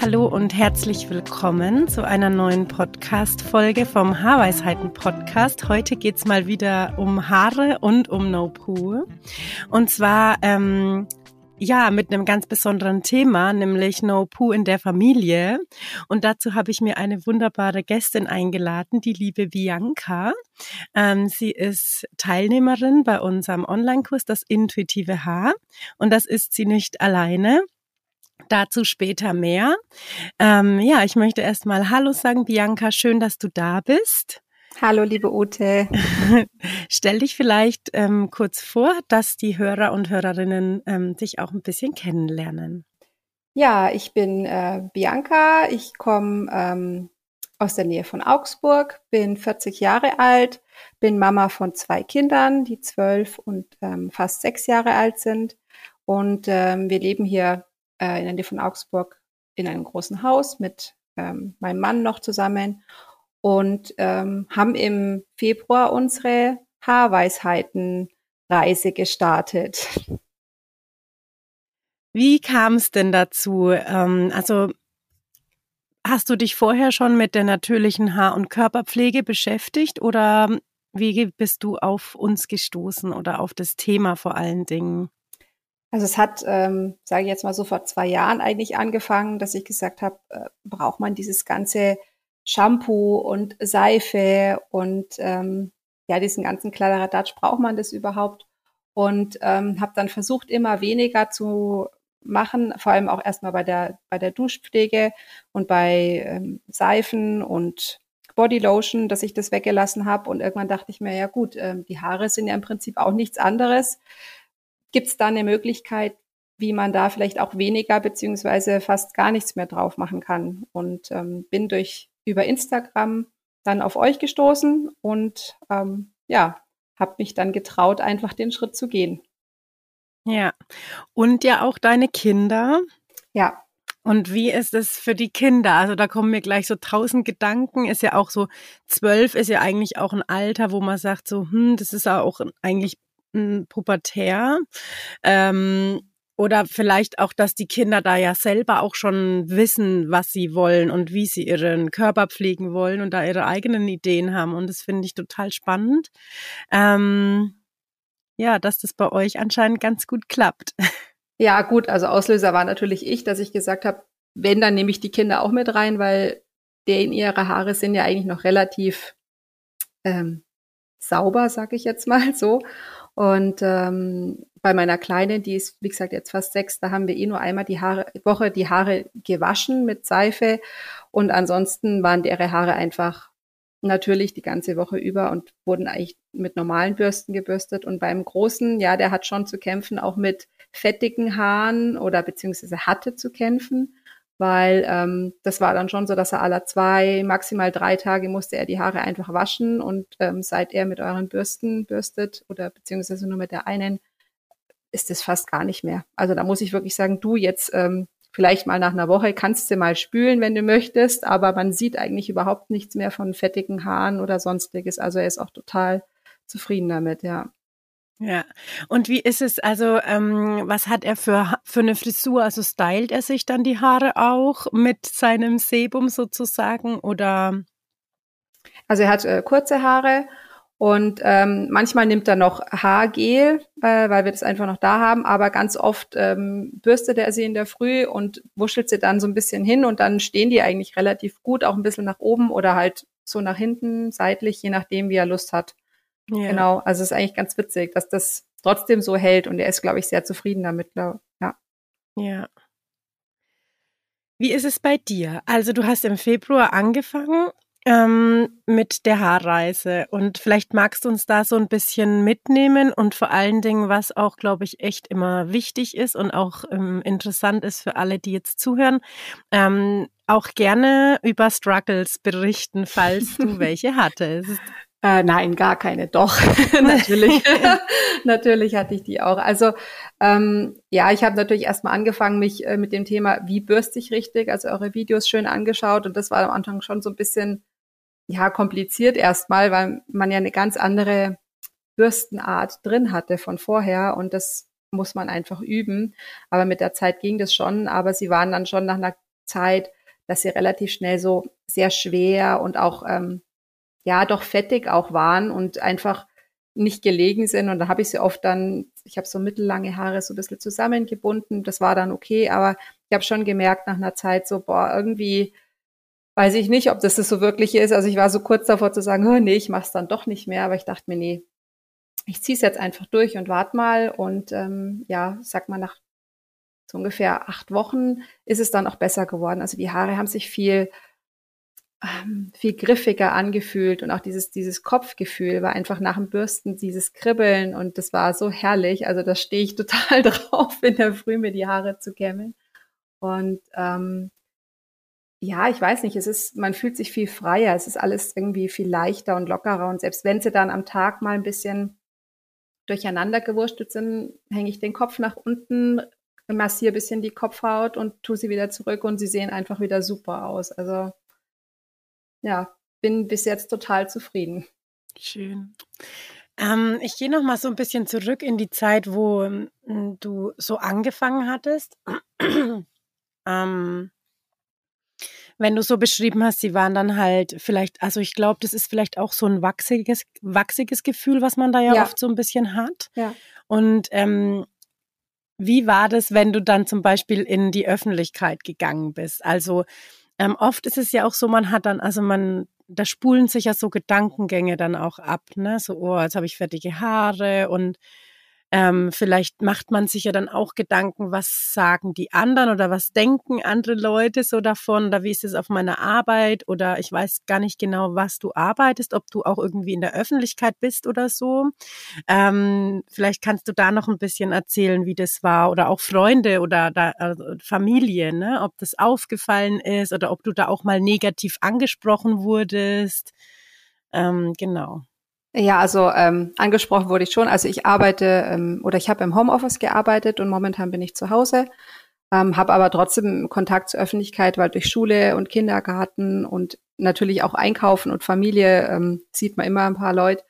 Hallo und herzlich willkommen zu einer neuen Podcast-Folge vom Haarweisheiten-Podcast. Heute geht's mal wieder um Haare und um No Poo. Und zwar, ähm, ja, mit einem ganz besonderen Thema, nämlich No Poo in der Familie. Und dazu habe ich mir eine wunderbare Gästin eingeladen, die liebe Bianca. Ähm, sie ist Teilnehmerin bei unserem Online-Kurs Das intuitive Haar. Und das ist sie nicht alleine. Dazu später mehr. Ähm, ja, ich möchte erstmal Hallo sagen, Bianca. Schön, dass du da bist. Hallo, liebe Ute. Stell dich vielleicht ähm, kurz vor, dass die Hörer und Hörerinnen ähm, dich auch ein bisschen kennenlernen. Ja, ich bin äh, Bianca. Ich komme ähm, aus der Nähe von Augsburg, bin 40 Jahre alt, bin Mama von zwei Kindern, die zwölf und ähm, fast sechs Jahre alt sind. Und ähm, wir leben hier äh, in der Nähe von Augsburg in einem großen Haus mit ähm, meinem Mann noch zusammen und ähm, haben im Februar unsere Haarweisheiten-Reise gestartet. Wie kam es denn dazu? Ähm, also hast du dich vorher schon mit der natürlichen Haar- und Körperpflege beschäftigt oder wie bist du auf uns gestoßen oder auf das Thema vor allen Dingen? Also es hat, ähm, sage ich jetzt mal so, vor zwei Jahren eigentlich angefangen, dass ich gesagt habe, äh, braucht man dieses ganze Shampoo und Seife und ähm, ja, diesen ganzen Kladderadatsch, braucht man das überhaupt? Und ähm, habe dann versucht, immer weniger zu machen, vor allem auch erstmal bei der, bei der Duschpflege und bei ähm, Seifen und Bodylotion, dass ich das weggelassen habe. Und irgendwann dachte ich mir, ja gut, ähm, die Haare sind ja im Prinzip auch nichts anderes Gibt es da eine Möglichkeit, wie man da vielleicht auch weniger beziehungsweise fast gar nichts mehr drauf machen kann? Und ähm, bin durch über Instagram dann auf euch gestoßen und ähm, ja, habe mich dann getraut, einfach den Schritt zu gehen. Ja, und ja auch deine Kinder. Ja. Und wie ist es für die Kinder? Also da kommen mir gleich so tausend Gedanken. Ist ja auch so, zwölf ist ja eigentlich auch ein Alter, wo man sagt so, hm, das ist ja auch eigentlich pubertär. Ähm, oder vielleicht auch, dass die Kinder da ja selber auch schon wissen, was sie wollen und wie sie ihren Körper pflegen wollen und da ihre eigenen Ideen haben. Und das finde ich total spannend. Ähm, ja, dass das bei euch anscheinend ganz gut klappt. Ja, gut, also Auslöser war natürlich ich, dass ich gesagt habe, wenn, dann nehme ich die Kinder auch mit rein, weil denen ihre Haare sind ja eigentlich noch relativ ähm, sauber, sag ich jetzt mal so. Und ähm, bei meiner Kleinen, die ist, wie gesagt, jetzt fast sechs, da haben wir eh nur einmal die Haare, Woche die Haare gewaschen mit Seife. Und ansonsten waren ihre Haare einfach natürlich die ganze Woche über und wurden eigentlich mit normalen Bürsten gebürstet. Und beim Großen, ja, der hat schon zu kämpfen, auch mit fettigen Haaren oder beziehungsweise hatte zu kämpfen weil ähm, das war dann schon so, dass er alle zwei, maximal drei Tage musste er die Haare einfach waschen und ähm, seit er mit euren Bürsten bürstet oder beziehungsweise nur mit der einen, ist das fast gar nicht mehr. Also da muss ich wirklich sagen, du jetzt ähm, vielleicht mal nach einer Woche kannst du mal spülen, wenn du möchtest, aber man sieht eigentlich überhaupt nichts mehr von fettigen Haaren oder sonstiges. Also er ist auch total zufrieden damit, ja. Ja. Und wie ist es, also ähm, was hat er für, für eine Frisur? Also stylt er sich dann die Haare auch mit seinem Sebum sozusagen oder? Also er hat äh, kurze Haare und ähm, manchmal nimmt er noch Haargel, äh, weil wir das einfach noch da haben, aber ganz oft ähm, bürstet er sie in der Früh und wuschelt sie dann so ein bisschen hin und dann stehen die eigentlich relativ gut, auch ein bisschen nach oben oder halt so nach hinten, seitlich, je nachdem, wie er Lust hat. Ja. Genau, also es ist eigentlich ganz witzig, dass das trotzdem so hält und er ist, glaube ich, sehr zufrieden damit, ja. Ja. Wie ist es bei dir? Also du hast im Februar angefangen ähm, mit der Haarreise und vielleicht magst du uns da so ein bisschen mitnehmen und vor allen Dingen, was auch, glaube ich, echt immer wichtig ist und auch ähm, interessant ist für alle, die jetzt zuhören. Ähm, auch gerne über Struggles berichten, falls du welche hattest. Äh, nein, gar keine. Doch, natürlich. natürlich hatte ich die auch. Also ähm, ja, ich habe natürlich erstmal angefangen, mich äh, mit dem Thema, wie bürste ich richtig, also eure Videos schön angeschaut und das war am Anfang schon so ein bisschen ja kompliziert erstmal, weil man ja eine ganz andere Bürstenart drin hatte von vorher und das muss man einfach üben. Aber mit der Zeit ging das schon, aber sie waren dann schon nach einer Zeit, dass sie relativ schnell so sehr schwer und auch ähm, ja doch fettig auch waren und einfach nicht gelegen sind. Und da habe ich sie oft dann, ich habe so mittellange Haare so ein bisschen zusammengebunden. Das war dann okay, aber ich habe schon gemerkt nach einer Zeit so, boah, irgendwie weiß ich nicht, ob das, das so wirklich ist. Also ich war so kurz davor zu sagen, oh, nee, ich mache es dann doch nicht mehr. Aber ich dachte mir, nee, ich ziehe es jetzt einfach durch und warte mal. Und ähm, ja, sag mal, nach so ungefähr acht Wochen ist es dann auch besser geworden. Also die Haare haben sich viel ähm, viel griffiger angefühlt und auch dieses, dieses Kopfgefühl war einfach nach dem Bürsten dieses Kribbeln und das war so herrlich. Also da stehe ich total drauf, in der Früh mir die Haare zu kämmen. Und ähm, ja, ich weiß nicht, es ist, man fühlt sich viel freier, es ist alles irgendwie viel leichter und lockerer und selbst wenn sie dann am Tag mal ein bisschen durcheinander gewurschtelt sind, hänge ich den Kopf nach unten, massiere bisschen die Kopfhaut und tue sie wieder zurück und sie sehen einfach wieder super aus. Also ja, bin bis jetzt total zufrieden. Schön. Ähm, ich gehe noch mal so ein bisschen zurück in die Zeit, wo ähm, du so angefangen hattest. ähm, wenn du so beschrieben hast, sie waren dann halt vielleicht, also ich glaube, das ist vielleicht auch so ein wachsiges, wachsiges Gefühl, was man da ja, ja. oft so ein bisschen hat. Ja. Und ähm, wie war das, wenn du dann zum Beispiel in die Öffentlichkeit gegangen bist? Also ähm, oft ist es ja auch so, man hat dann, also man, da spulen sich ja so Gedankengänge dann auch ab, ne? So, oh, jetzt habe ich fertige Haare und ähm, vielleicht macht man sich ja dann auch Gedanken, was sagen die anderen oder was denken andere Leute so davon oder wie ist es auf meiner Arbeit oder ich weiß gar nicht genau, was du arbeitest, ob du auch irgendwie in der Öffentlichkeit bist oder so. Ähm, vielleicht kannst du da noch ein bisschen erzählen, wie das war oder auch Freunde oder da, also Familie, ne? ob das aufgefallen ist oder ob du da auch mal negativ angesprochen wurdest. Ähm, genau. Ja, also ähm, angesprochen wurde ich schon. Also ich arbeite ähm, oder ich habe im Homeoffice gearbeitet und momentan bin ich zu Hause, ähm, habe aber trotzdem Kontakt zur Öffentlichkeit, weil durch Schule und Kindergarten und natürlich auch Einkaufen und Familie ähm, sieht man immer ein paar Leute.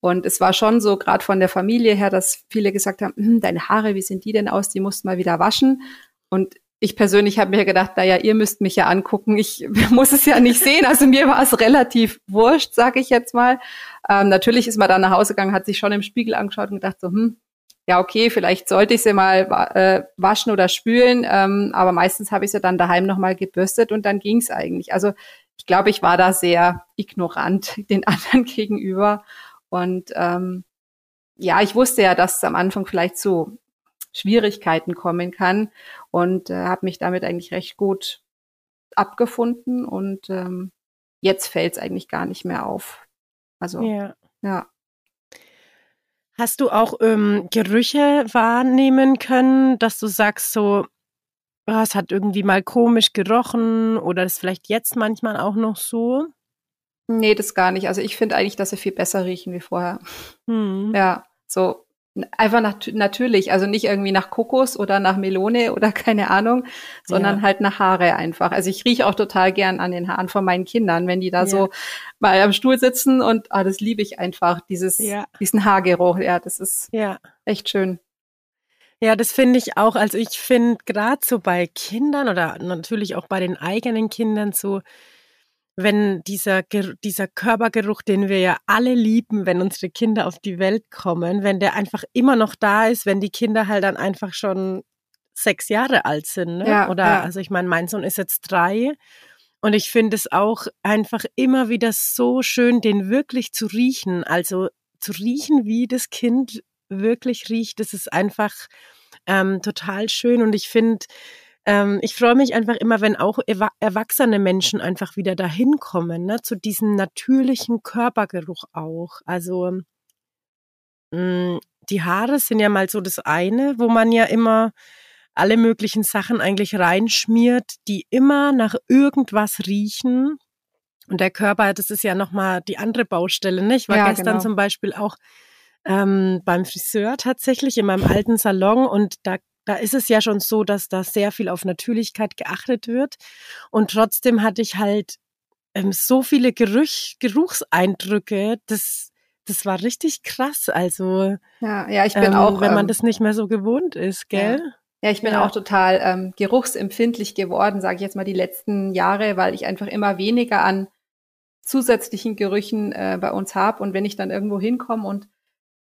Und es war schon so, gerade von der Familie her, dass viele gesagt haben, hm, deine Haare, wie sind die denn aus? Die musst mal wieder waschen. Und ich persönlich habe mir gedacht, naja, ihr müsst mich ja angucken. Ich muss es ja nicht sehen. Also mir war es relativ wurscht, sage ich jetzt mal. Ähm, natürlich ist man dann nach Hause gegangen, hat sich schon im Spiegel angeschaut und gedacht so, hm, ja okay, vielleicht sollte ich sie mal äh, waschen oder spülen. Ähm, aber meistens habe ich sie dann daheim nochmal gebürstet und dann ging es eigentlich. Also ich glaube, ich war da sehr ignorant den anderen gegenüber. Und ähm, ja, ich wusste ja, dass es am Anfang vielleicht so Schwierigkeiten kommen kann und äh, habe mich damit eigentlich recht gut abgefunden und ähm, jetzt fällt es eigentlich gar nicht mehr auf. Also ja. ja. Hast du auch ähm, Gerüche wahrnehmen können, dass du sagst so, oh, es hat irgendwie mal komisch gerochen oder ist vielleicht jetzt manchmal auch noch so? Nee, das gar nicht. Also ich finde eigentlich, dass sie viel besser riechen wie vorher. Hm. Ja, so Einfach nat natürlich, also nicht irgendwie nach Kokos oder nach Melone oder keine Ahnung, sondern ja. halt nach Haare einfach. Also ich rieche auch total gern an den Haaren von meinen Kindern, wenn die da ja. so mal am Stuhl sitzen und ah, das liebe ich einfach, dieses, ja. diesen Haargeruch. Ja, das ist ja. echt schön. Ja, das finde ich auch. Also ich finde gerade so bei Kindern oder natürlich auch bei den eigenen Kindern so, wenn dieser, dieser Körpergeruch, den wir ja alle lieben, wenn unsere Kinder auf die Welt kommen, wenn der einfach immer noch da ist, wenn die Kinder halt dann einfach schon sechs Jahre alt sind. Ne? Ja, Oder, ja. also ich meine, mein Sohn ist jetzt drei. Und ich finde es auch einfach immer wieder so schön, den wirklich zu riechen. Also zu riechen, wie das Kind wirklich riecht, das ist einfach ähm, total schön. Und ich finde, ähm, ich freue mich einfach immer, wenn auch erwachsene Menschen einfach wieder dahin kommen, ne, zu diesem natürlichen Körpergeruch auch. Also mh, mm, die Haare sind ja mal so das eine, wo man ja immer alle möglichen Sachen eigentlich reinschmiert, die immer nach irgendwas riechen. Und der Körper, das ist ja nochmal die andere Baustelle. Ne? Ich war ja, gestern genau. zum Beispiel auch ähm, beim Friseur tatsächlich in meinem alten Salon und da da ist es ja schon so, dass da sehr viel auf Natürlichkeit geachtet wird. Und trotzdem hatte ich halt ähm, so viele Gerüch, Geruchseindrücke, das, das war richtig krass. Also ja, ja, ich bin ähm, auch, wenn man ähm, das nicht mehr so gewohnt ist, gell? Ja. Ja, ich bin ja. auch total ähm, geruchsempfindlich geworden, sage ich jetzt mal die letzten Jahre, weil ich einfach immer weniger an zusätzlichen Gerüchen äh, bei uns habe. Und wenn ich dann irgendwo hinkomme und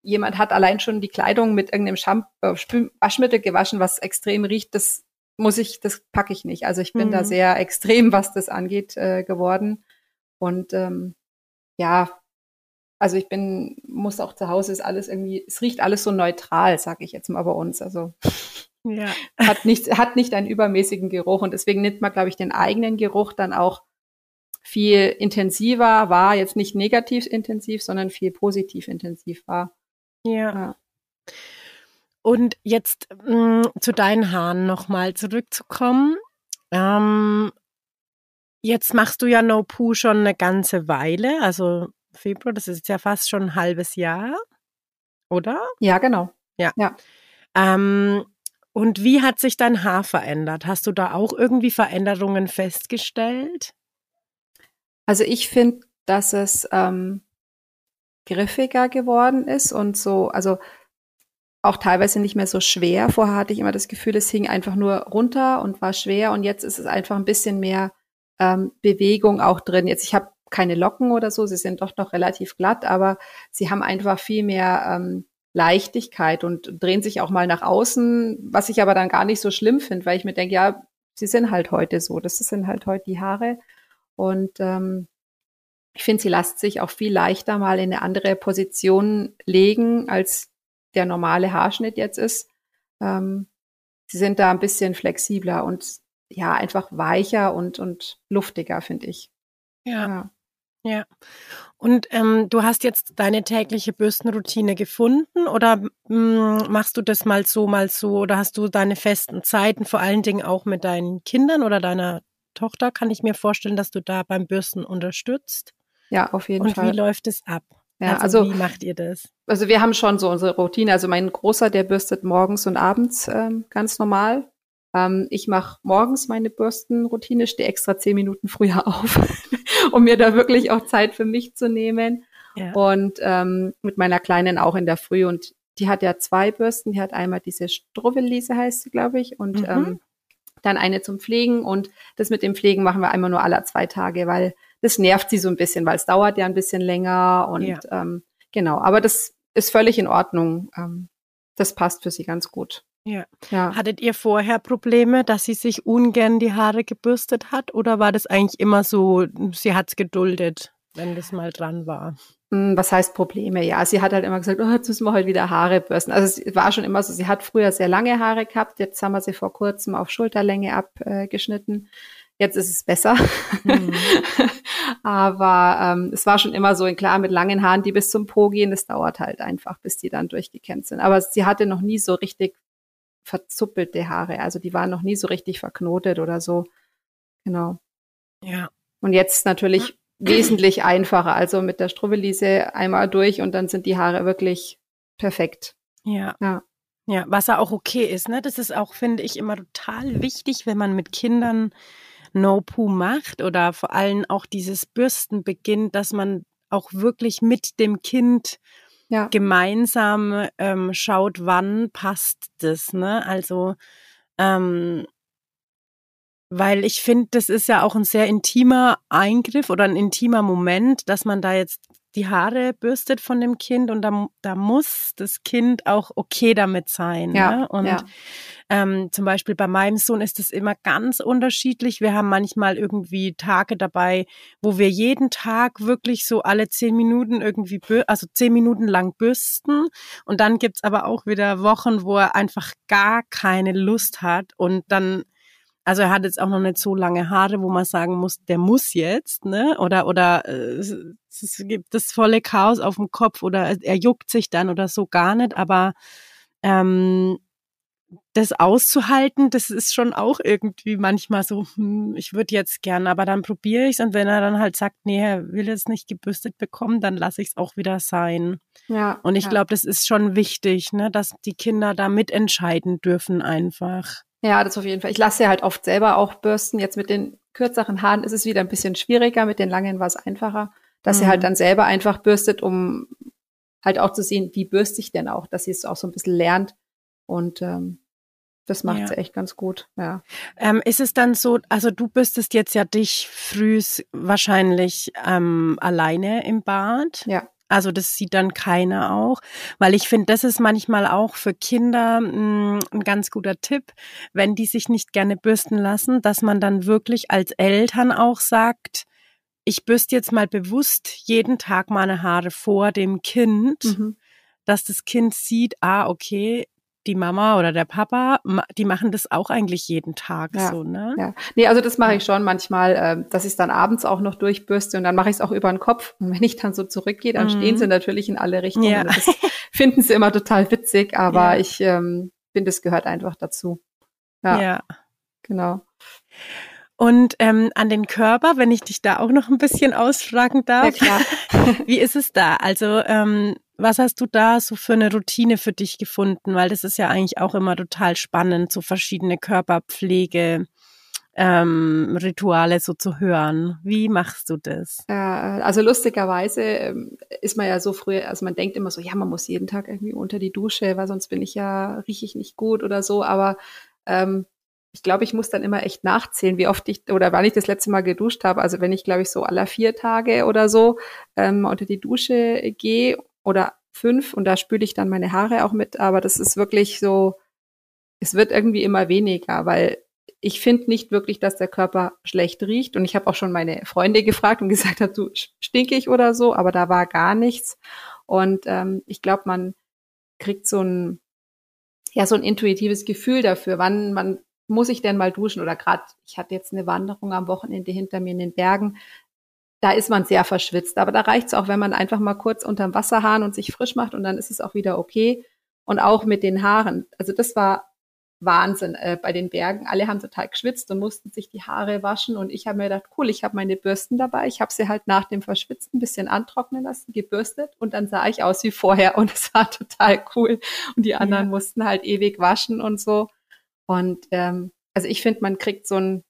jemand hat allein schon die Kleidung mit irgendeinem Shampoo, äh, Waschmittel gewaschen, was extrem riecht, das muss ich, das packe ich nicht. Also ich bin mhm. da sehr extrem, was das angeht, äh, geworden. Und ähm, ja, also ich bin, muss auch zu Hause ist alles irgendwie, es riecht alles so neutral, sage ich jetzt mal bei uns. Also ja. hat nicht, hat nicht einen übermäßigen Geruch und deswegen nimmt man, glaube ich, den eigenen Geruch dann auch viel intensiver war, jetzt nicht negativ intensiv, sondern viel positiv intensiv war. Ja. ja. Und jetzt mh, mm, zu deinen Haaren nochmal zurückzukommen. Ähm, jetzt machst du ja No Poo schon eine ganze Weile, also Februar, das ist ja fast schon ein halbes Jahr, oder? Ja, genau. Ja. ja. Ähm, und wie hat sich dein Haar verändert? Hast du da auch irgendwie Veränderungen festgestellt? Also ich finde, dass es ähm, griffiger geworden ist und so, also auch teilweise nicht mehr so schwer. Vorher hatte ich immer das Gefühl, es hing einfach nur runter und war schwer und jetzt ist es einfach ein bisschen mehr ähm, Bewegung auch drin. Jetzt, ich habe keine Locken oder so, sie sind doch noch relativ glatt, aber sie haben einfach viel mehr ähm, Leichtigkeit und drehen sich auch mal nach außen, was ich aber dann gar nicht so schlimm finde, weil ich mir denke, ja, sie sind halt heute so, das sind halt heute die Haare und ähm, ich finde, sie lässt sich auch viel leichter mal in eine andere Position legen, als der normale Haarschnitt jetzt ist. Ähm, sie sind da ein bisschen flexibler und ja, einfach weicher und, und luftiger, finde ich. Ja. ja. Ja. Und ähm, du hast jetzt deine tägliche Bürstenroutine gefunden oder mh, hm, machst du das mal so, mal so oder hast du deine festen Zeiten, vor allen Dingen auch mit deinen Kindern oder deiner Tochter? Kann ich mir vorstellen, dass du da beim Bürsten unterstützt? Ja, auf jeden und Fall. Und wie läuft es ab? Ja, also, also, wie macht ihr das? Also wir haben schon so unsere Routine. Also mein Großer, der bürstet morgens und abends ähm, ganz normal. Ähm, ich mache morgens meine Bürstenroutine, stehe extra zehn Minuten früher auf, um mir da wirklich auch Zeit für mich zu nehmen. Ja. Und ähm, mit meiner Kleinen auch in der Früh. Und die hat ja zwei Bürsten. Die hat einmal diese Struwellise heißt sie, glaube ich, und mhm. ähm, dann eine zum Pflegen. Und das mit dem Pflegen machen wir einmal nur alle zwei Tage, weil das nervt sie so ein bisschen, weil es dauert ja ein bisschen länger und ja. ähm, genau, aber das ist völlig in Ordnung. Ähm, das passt für sie ganz gut. Ja. ja. Hattet ihr vorher Probleme, dass sie sich ungern die Haare gebürstet hat oder war das eigentlich immer so, sie hat es geduldet, wenn das mal dran war? Hm, was heißt Probleme? Ja, sie hat halt immer gesagt, oh, jetzt müssen wir heute wieder Haare bürsten. Also es war schon immer so, sie hat früher sehr lange Haare gehabt, jetzt haben wir sie vor kurzem auf Schulterlänge abgeschnitten. Jetzt ist es besser. Mhm. Aber ähm, es war schon immer so, klar, mit langen Haaren, die bis zum Po gehen, das dauert halt einfach, bis die dann durchgekämmt sind. Aber sie hatte noch nie so richtig verzuppelte Haare. Also die waren noch nie so richtig verknotet oder so. Genau. Ja. Und jetzt natürlich wesentlich einfacher. Also mit der Strubbelise einmal durch und dann sind die Haare wirklich perfekt. Ja. Ja. Ja, was ja auch okay ist, ne? Das ist auch, finde ich, immer total wichtig, wenn man mit Kindern No-Poo macht oder vor allem auch dieses Bürsten beginnt, dass man auch wirklich mit dem Kind ja. gemeinsam ähm, schaut, wann passt das, ne? Also ähm, weil ich finde, das ist ja auch ein sehr intimer Eingriff oder ein intimer Moment, dass man da jetzt die Haare bürstet von dem Kind und da, da muss das Kind auch okay damit sein. Ja, ne? Und ja. ähm, zum Beispiel bei meinem Sohn ist es immer ganz unterschiedlich. Wir haben manchmal irgendwie Tage dabei, wo wir jeden Tag wirklich so alle zehn Minuten irgendwie, also zehn Minuten lang bürsten. Und dann gibt's aber auch wieder Wochen, wo er einfach gar keine Lust hat und dann also er hat jetzt auch noch nicht so lange Haare, wo man sagen muss, der muss jetzt, ne? Oder oder äh, es gibt das volle Chaos auf dem Kopf oder er juckt sich dann oder so gar nicht. Aber ähm, das auszuhalten, das ist schon auch irgendwie manchmal so, hm, ich würde jetzt gern, aber dann probiere ich es und wenn er dann halt sagt, nee, er will jetzt nicht gebürstet bekommen, dann lasse ich es auch wieder sein. Ja. Und ich ja. glaube, das ist schon wichtig, ne, dass die Kinder da mitentscheiden dürfen einfach. Ja, das auf jeden Fall. Ich lasse ja halt oft selber auch bürsten. Jetzt mit den kürzeren Haaren ist es wieder ein bisschen schwieriger, mit den langen war es einfacher, dass mhm. sie halt dann selber einfach bürstet, um halt auch zu sehen, wie bürste ich denn auch, dass sie es auch so ein bisschen lernt. Und ähm, das macht ja. sie echt ganz gut, ja. Ähm, ist es dann so, also du bürstest jetzt ja dich frühs wahrscheinlich ähm, alleine im Bad. Ja. Also das sieht dann keiner auch, weil ich finde, das ist manchmal auch für Kinder mh, hm, ein ganz guter Tipp, wenn die sich nicht gerne bürsten lassen, dass man dann wirklich als Eltern auch sagt, ich bürste jetzt mal bewusst jeden Tag meine Haare vor dem Kind, mhm. dass das Kind sieht, ah, okay, die Mama oder der Papa, die machen das auch eigentlich jeden Tag ja, so, ne? Ja. Nee, also das mache ich schon manchmal, äh, dass ich es dann abends auch noch durchbürste und dann mache ich es auch über den Kopf. Und wenn ich dann so zurückgehe, dann mhm. stehen sie natürlich in alle Richtungen. Ja. Das finden sie immer total witzig, aber ja. ich ähm, finde, es gehört einfach dazu. Ja. ja. Genau. Und ähm, an den Körper, wenn ich dich da auch noch ein bisschen ausfragen darf. Ja, klar. Wie ist es da? Also ähm, was hast du da so für eine Routine für dich gefunden? Weil das ist ja eigentlich auch immer total spannend, so verschiedene Körperpflege. Ähm, Rituale so zu hören. Wie machst du das? Ja, also lustigerweise ähm, ist man ja so früh, also man denkt immer so, ja, man muss jeden Tag irgendwie unter die Dusche, weil sonst bin ich ja, rieche ich nicht gut oder so, aber ähm, ich glaube, ich muss dann immer echt nachzählen, wie oft ich oder wann ich das letzte Mal geduscht habe. Also wenn ich, glaube ich, so aller vier Tage oder so ähm, unter die Dusche gehe oder fünf und da spüle ich dann meine Haare auch mit, aber das ist wirklich so, es wird irgendwie immer weniger, weil ich finde nicht wirklich, dass der Körper schlecht riecht. Und ich habe auch schon meine Freunde gefragt und gesagt, hat, du stinkig oder so, aber da war gar nichts. Und ähm, ich glaube, man kriegt so ein, ja, so ein intuitives Gefühl dafür, wann man muss ich denn mal duschen oder gerade, ich hatte jetzt eine Wanderung am Wochenende hinter mir in den Bergen, da ist man sehr verschwitzt. Aber da reicht es auch, wenn man einfach mal kurz unterm Wasserhahn und sich frisch macht und dann ist es auch wieder okay. Und auch mit den Haaren. Also das war Wahnsinn äh, bei den Bergen. Alle haben total geschwitzt und mussten sich die Haare waschen. Und ich habe mir gedacht, cool, ich habe meine Bürsten dabei. Ich habe sie halt nach dem Verschwitzen ein bisschen antrocknen lassen, gebürstet und dann sah ich aus wie vorher. Und es war total cool. Und die anderen ja. mussten halt ewig waschen und so. Und ähm, also ich finde, man kriegt so ein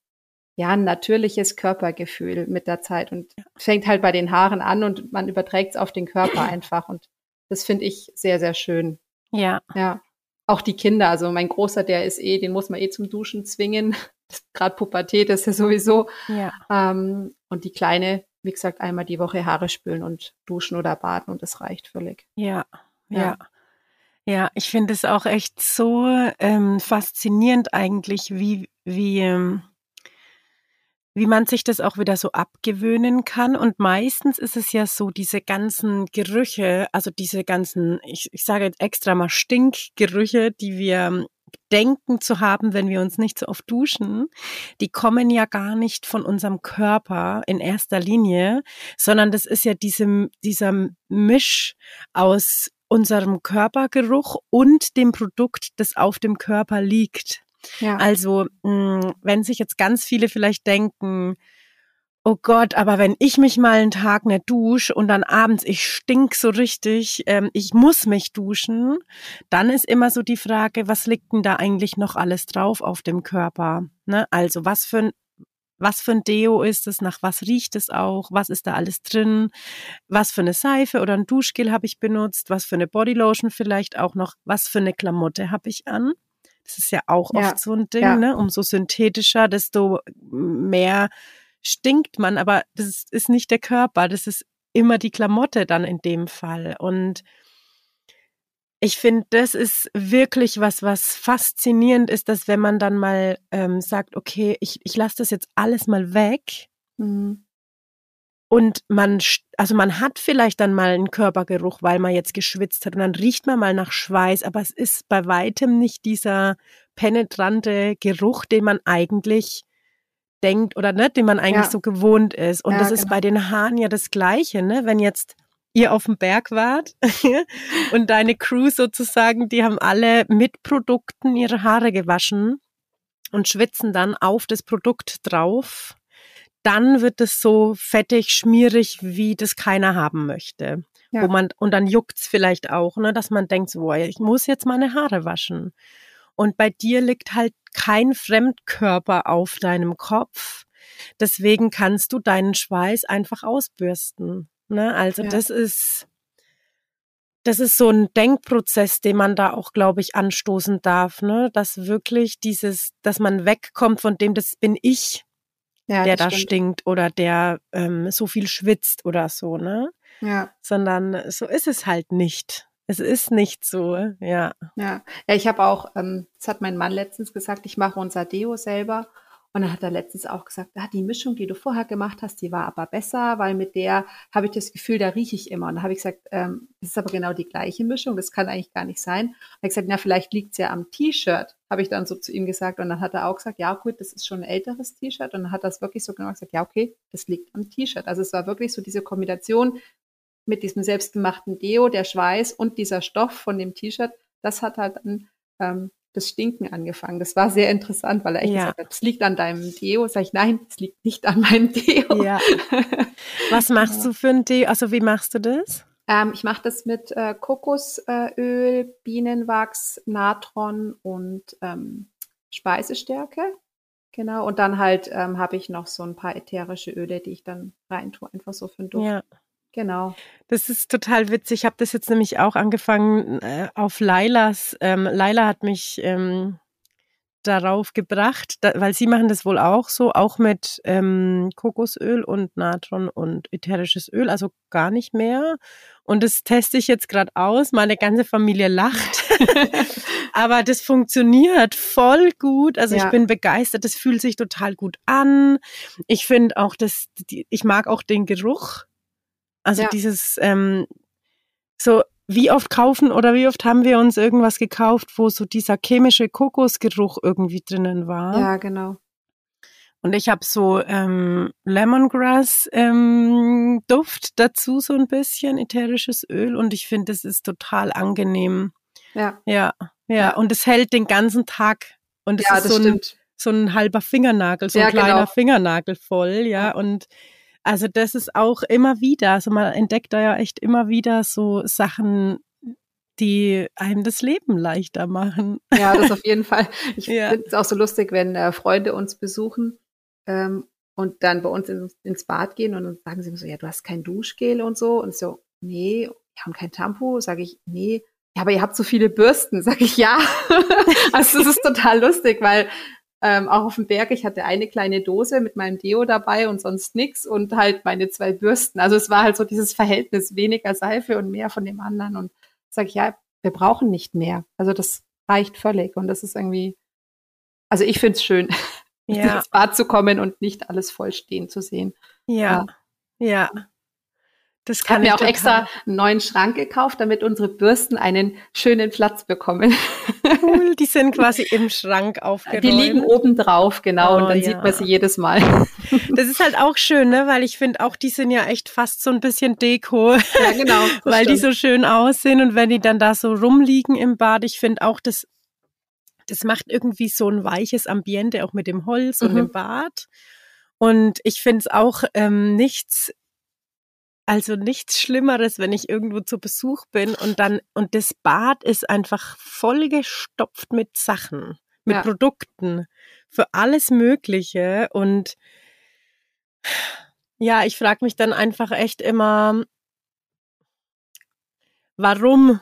ja, ein natürliches Körpergefühl mit der Zeit und fängt halt bei den Haaren an und man überträgt es auf den Körper einfach und das finde ich sehr, sehr schön. Ja. Ja. Auch die Kinder, also mein Großer, der ist eh, den muss man eh zum Duschen zwingen. Gerade Pubertät ist ja sowieso. Ja. Ähm, und die Kleine, wie gesagt, einmal die Woche Haare spülen und duschen oder baden und das reicht völlig. Ja, ja. ja. Ja, ich finde es auch echt so ähm, faszinierend eigentlich, wie, wie, ähm, wie man sich das auch wieder so abgewöhnen kann. Und meistens ist es ja so, diese ganzen Gerüche, also diese ganzen, ich, ich sage jetzt extra mal Stinkgerüche, die wir denken zu haben, wenn wir uns nicht so oft duschen, die kommen ja gar nicht von unserem Körper in erster Linie, sondern das ist ja diesem, dieser Misch aus unserem Körpergeruch und dem Produkt, das auf dem Körper liegt. Ja. Also, mh, wenn sich jetzt ganz viele vielleicht denken, oh Gott, aber wenn ich mich mal einen Tag nicht dusche und dann abends, ich stink so richtig, ähm, ich muss mich duschen, dann ist immer so die Frage, was liegt denn da eigentlich noch alles drauf auf dem Körper? Ne? Also was für ein was für ein Deo ist es, nach was riecht es auch, was ist da alles drin, was für eine Seife oder ein Duschgel habe ich benutzt, was für eine Bodylotion vielleicht auch noch, was für eine Klamotte habe ich an. Das ist ja auch ja. oft so ein Ding, ja. ne? Umso synthetischer, desto mehr stinkt man, aber das ist nicht der Körper, das ist immer die Klamotte dann in dem Fall. Und ich finde, das ist wirklich was, was faszinierend ist, dass wenn man dann mal ähm, sagt, okay, ich, ich lasse das jetzt alles mal weg, mhm. Und man, also man hat vielleicht dann mal einen Körpergeruch, weil man jetzt geschwitzt hat und dann riecht man mal nach Schweiß, aber es ist bei weitem nicht dieser penetrante Geruch, den man eigentlich denkt oder ne, den man eigentlich ja. so gewohnt ist. Und ja, das ist genau. bei den Haaren ja das Gleiche, ne? Wenn jetzt ihr auf dem Berg wart und deine Crew sozusagen, die haben alle mit Produkten ihre Haare gewaschen und schwitzen dann auf das Produkt drauf. Dann wird es so fettig, schmierig, wie das keiner haben möchte. Ja. Wo man, und dann juckt's vielleicht auch, ne, dass man denkt, so, ich muss jetzt meine Haare waschen. Und bei dir liegt halt kein Fremdkörper auf deinem Kopf. Deswegen kannst du deinen Schweiß einfach ausbürsten. Ne? Also ja. das ist, das ist so ein Denkprozess, den man da auch, glaube ich, anstoßen darf, ne? Dass wirklich dieses, dass man wegkommt von dem, das bin ich, ja, der da stimmt. stinkt oder der ähm, so viel schwitzt oder so, ne? Ja. Sondern so ist es halt nicht. Es ist nicht so, ja. Ja, ja ich habe auch, ähm, das hat mein Mann letztens gesagt, ich mache unser Deo selber und dann hat er letztens auch gesagt, ah, die Mischung, die du vorher gemacht hast, die war aber besser, weil mit der habe ich das Gefühl, da rieche ich immer. Und da habe ich gesagt, ähm, das ist aber genau die gleiche Mischung, das kann eigentlich gar nicht sein. Und er hat gesagt, na, vielleicht liegt es ja am T-Shirt, habe ich dann so zu ihm gesagt. Und dann hat er auch gesagt, ja gut, das ist schon ein älteres T-Shirt. Und dann hat er es wirklich so genau gesagt, ja okay, das liegt am T-Shirt. Also es war wirklich so diese Kombination mit diesem selbstgemachten Deo, der Schweiß und dieser Stoff von dem T-Shirt, das hat halt dann ähm, das Stinken angefangen. Das war sehr interessant, weil er echt ja. gesagt hat, das liegt an deinem Deo. Sag ich, nein, es liegt nicht an meinem Deo. Ja. Was machst du für ein Deo? Also wie machst du das? Ähm, ich mache das mit äh, Kokosöl, Bienenwachs, Natron und ähm, Speisestärke. Genau. Und dann halt ähm, habe ich noch so ein paar ätherische Öle, die ich dann rein tue, einfach so für den Duft. Ja. Genau. Das ist total witzig. Ich habe das jetzt nämlich auch angefangen äh, auf Lailas. Ähm, Laila hat mich ähm, darauf gebracht, da, weil sie machen das wohl auch so, auch mit ähm, Kokosöl und Natron und ätherisches Öl, also gar nicht mehr. Und das teste ich jetzt gerade aus. Meine ganze Familie lacht. Aber das funktioniert voll gut. Also ja. ich bin begeistert. Das fühlt sich total gut an. Ich finde auch, dass die, ich mag auch den Geruch also ja. dieses ähm, so wie oft kaufen oder wie oft haben wir uns irgendwas gekauft, wo so dieser chemische Kokosgeruch irgendwie drinnen war. Ja, genau. Und ich habe so ähm, Lemongrass ähm, dazu so ein bisschen ätherisches Öl und ich finde, das ist total angenehm. Ja. Ja, ja. ja. Und es hält den ganzen Tag und es ja, ist so ein, so ein halber Fingernagel, so ein kleiner genau. Fingernagel voll, ja. Und also das ist auch immer wieder, also man entdeckt da ja echt immer wieder so Sachen, die einem das Leben leichter machen. Ja, das auf jeden Fall. Ich ja. finde es auch so lustig, wenn äh, Freunde uns besuchen ähm, und dann bei uns in, ins Bad gehen und dann sagen sie mir so, ja, du hast kein Duschgel und so. Und so, nee, wir haben kein Tampon. Sage ich, nee. Ja, aber ihr habt so viele Bürsten. Sage ich, ja. also das ist total lustig, weil ähm, auch auf dem Berg, ich hatte eine kleine Dose mit meinem Deo dabei und sonst nix und halt meine zwei Bürsten. Also es war halt so dieses Verhältnis weniger Seife und mehr von dem anderen. Und sage ich, ja, wir brauchen nicht mehr. Also das reicht völlig. Und das ist irgendwie, also ich finde es schön, ja. ins Bad zu kommen und nicht alles voll stehen zu sehen. Ja, ja. ja. Das kann ich habe mir auch extra einen neuen Schrank gekauft, damit unsere Bürsten einen schönen Platz bekommen. Cool, die sind quasi im Schrank aufgeräumt. Die liegen oben drauf, genau, oh, und dann ja. sieht man sie jedes Mal. Das ist halt auch schön, ne? weil ich finde auch, die sind ja echt fast so ein bisschen Deko. Ja, genau. weil stimmt. die so schön aussehen und wenn die dann da so rumliegen im Bad, ich finde auch, das, das macht irgendwie so ein weiches Ambiente, auch mit dem Holz mhm. und dem Bad. Und ich finde es auch ähm, nichts also nichts Schlimmeres, wenn ich irgendwo zu Besuch bin und dann, und das Bad ist einfach vollgestopft mit Sachen, mit ja. Produkten für alles Mögliche. Und ja, ich frage mich dann einfach echt immer, warum?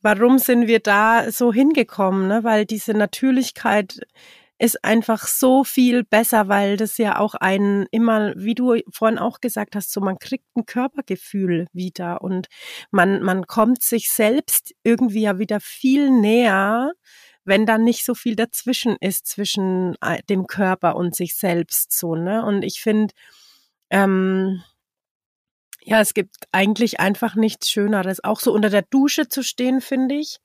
Warum sind wir da so hingekommen? Ne? Weil diese Natürlichkeit ist einfach so viel besser, weil das ja auch ein immer, wie du vorhin auch gesagt hast, so man kriegt ein Körpergefühl wieder und man, man kommt sich selbst irgendwie ja wieder viel näher, wenn da nicht so viel dazwischen ist zwischen äh, dem Körper und sich selbst so, ne? Und ich finde, ähm, ja, es gibt eigentlich einfach nichts Schöneres. Auch so unter der Dusche zu stehen, finde ich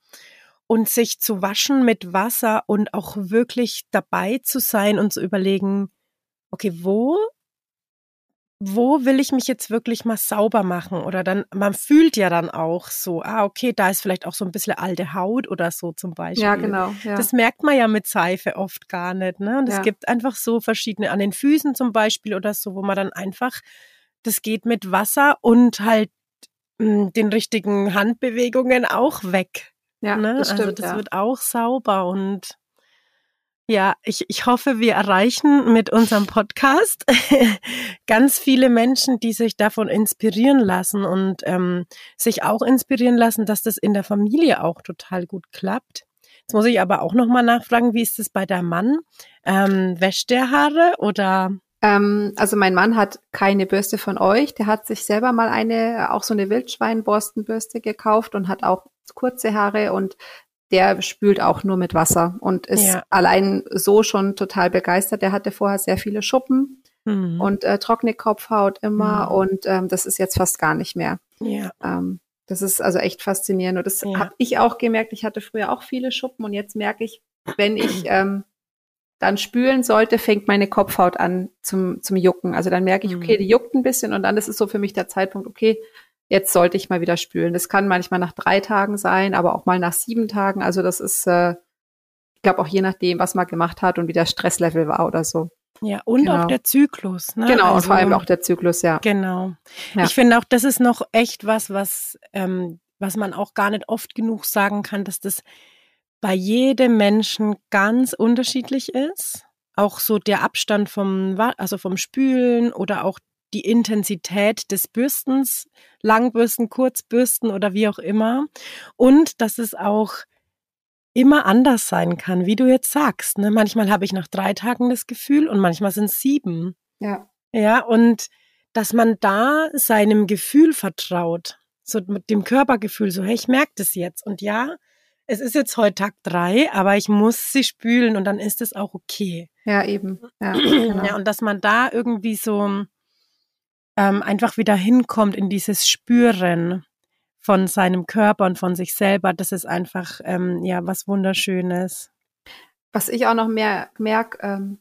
und sich zu waschen mit Wasser und auch wirklich dabei zu sein und zu überlegen, okay, wo wo will ich mich jetzt wirklich mal sauber machen? Oder dann, man fühlt ja dann auch so, ah, okay, da ist vielleicht auch so ein bisschen alte Haut oder so zum Beispiel. Ja, genau. Ja. Das merkt man ja mit Seife oft gar nicht. Ne? Und es Ja. gibt einfach so verschiedene, an den Füßen zum Beispiel oder so, wo man dann einfach, das geht mit Wasser und halt mh, den richtigen Handbewegungen auch weg. Ja, ne? das also stimmt. das ja. wird auch sauber und ja, ich, ich hoffe, wir erreichen mit unserem Podcast ganz viele Menschen, die sich davon inspirieren lassen und ähm, sich auch inspirieren lassen, dass das in der Familie auch total gut klappt. Jetzt muss ich aber auch nochmal nachfragen, wie ist es bei deinem Mann? Ähm, wäscht der Haare oder? Ähm, also mein Mann hat keine Bürste von euch. Der hat sich selber mal eine, auch so eine Wildschweinborstenbürste gekauft und hat auch kurze Haare und der spült auch nur mit Wasser und ist Ja. allein so schon total begeistert. Der hatte vorher sehr viele Schuppen Hm, und äh, trockene Kopfhaut immer Mhm. und ähm, das ist jetzt fast gar nicht mehr. ja, Ähm, das ist also echt faszinierend. Und das Ja. habe ich auch gemerkt. Ich hatte früher auch viele Schuppen und jetzt merke ich, wenn ich ähm, dann spülen sollte, fängt meine Kopfhaut an zum, zum Jucken. Also dann merke ich, Mhm. okay, die juckt ein bisschen und dann ist es so für mich der Zeitpunkt, okay, jetzt sollte ich mal wieder spülen. Das kann manchmal nach drei Tagen sein, aber auch mal nach sieben Tagen. Also das ist, äh, ich glaube auch je nachdem, was man gemacht hat und wie der Stresslevel war oder so. ja. Und Genau. auch der Zyklus. Ne? genau, und Also- vor allem auch der Zyklus, ja. Genau. Ja. Ich finde auch, das ist noch echt was, was, ähm, was man auch gar nicht oft genug sagen kann, dass das bei jedem Menschen ganz unterschiedlich ist. Auch so der Abstand vom, also vom Spülen oder auch die Intensität des Bürstens, Langbürsten, Kurzbürsten oder wie auch immer. Und dass es auch immer anders sein kann, wie du jetzt sagst. Ne? Manchmal habe ich nach drei Tagen das Gefühl und manchmal sind es sieben. Ja, Ja, und dass man da seinem Gefühl vertraut, so mit dem Körpergefühl, so, hey, ich merke das jetzt. Und ja, es ist jetzt heute Tag drei, aber ich muss sie spülen und dann ist es auch okay. ja, eben. Ja, genau. Ja, und dass man da irgendwie so ähm, einfach wieder hinkommt in dieses Spüren von seinem Körper und von sich selber, das ist einfach ähm, ja was Wunderschönes. Was ich auch noch mehr merke, ähm,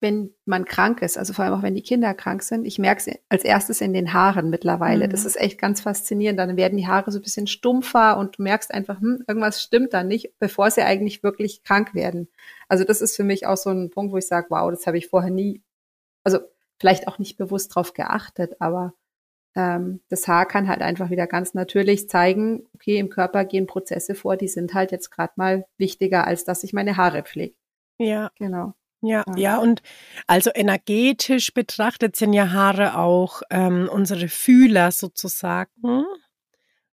wenn man krank ist, also vor allem auch wenn die Kinder krank sind, ich merke es als erstes in den Haaren mittlerweile. Mhm. Das ist echt ganz faszinierend. Dann werden die Haare so ein bisschen stumpfer und du merkst einfach, hm, irgendwas stimmt da nicht, bevor sie eigentlich wirklich krank werden. Also das ist für mich auch so ein Punkt, wo ich sage, wow, das habe ich vorher nie, also vielleicht auch nicht bewusst drauf geachtet, aber ähm, das Haar kann halt einfach wieder ganz natürlich zeigen, okay, im Körper gehen Prozesse vor, die sind halt jetzt gerade mal wichtiger, als dass ich meine Haare pflege. Ja, Genau. Ja, Ja. ja, und also energetisch betrachtet sind ja Haare auch ähm, unsere Fühler sozusagen.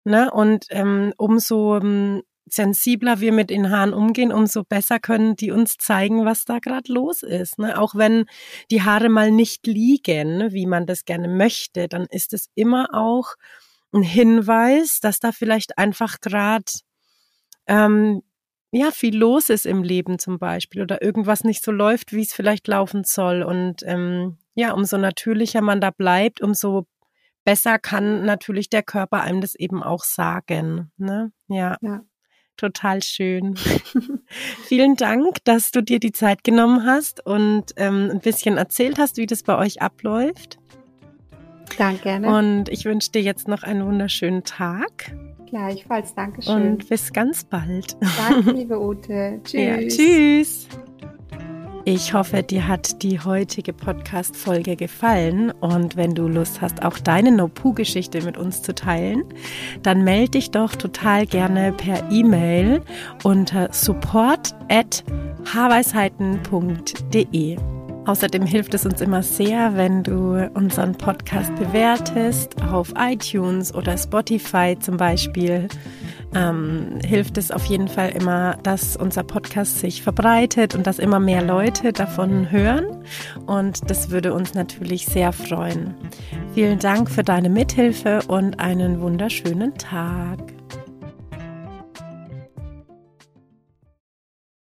Ne? Und ähm, umso ähm, sensibler wir mit den Haaren umgehen, umso besser können die uns zeigen, was da gerade los ist. Ne? Auch wenn die Haare mal nicht liegen, wie man das gerne möchte, dann ist es immer auch ein Hinweis, dass da vielleicht einfach gerade ähm, ja, viel los ist im Leben zum Beispiel oder irgendwas nicht so läuft, wie es vielleicht laufen soll. Und ähm, ja, umso natürlicher man da bleibt, umso besser kann natürlich der Körper einem das eben auch sagen. Ne? Ja, Ja. Total schön. Vielen Dank, dass du dir die Zeit genommen hast und ähm, ein bisschen erzählt hast, wie das bei euch abläuft. Danke, gerne. Und ich wünsche dir jetzt noch einen wunderschönen Tag Gleichfalls, Dankeschön. und bis ganz bald. Danke, liebe Ute. Tschüss. Ja, tschüss. Ich hoffe, dir hat die heutige Podcast-Folge gefallen und wenn du Lust hast, auch deine No-Poo-Geschichte mit uns zu teilen, dann melde dich doch total gerne per E-Mail unter support at. Außerdem hilft es uns immer sehr, wenn du unseren Podcast bewertest auf iTunes oder Spotify zum Beispiel. Ähm, hilft es auf jeden Fall immer, dass unser Podcast sich verbreitet und dass immer mehr Leute davon hören. Und das würde uns natürlich sehr freuen. Vielen Dank für deine Mithilfe und einen wunderschönen Tag.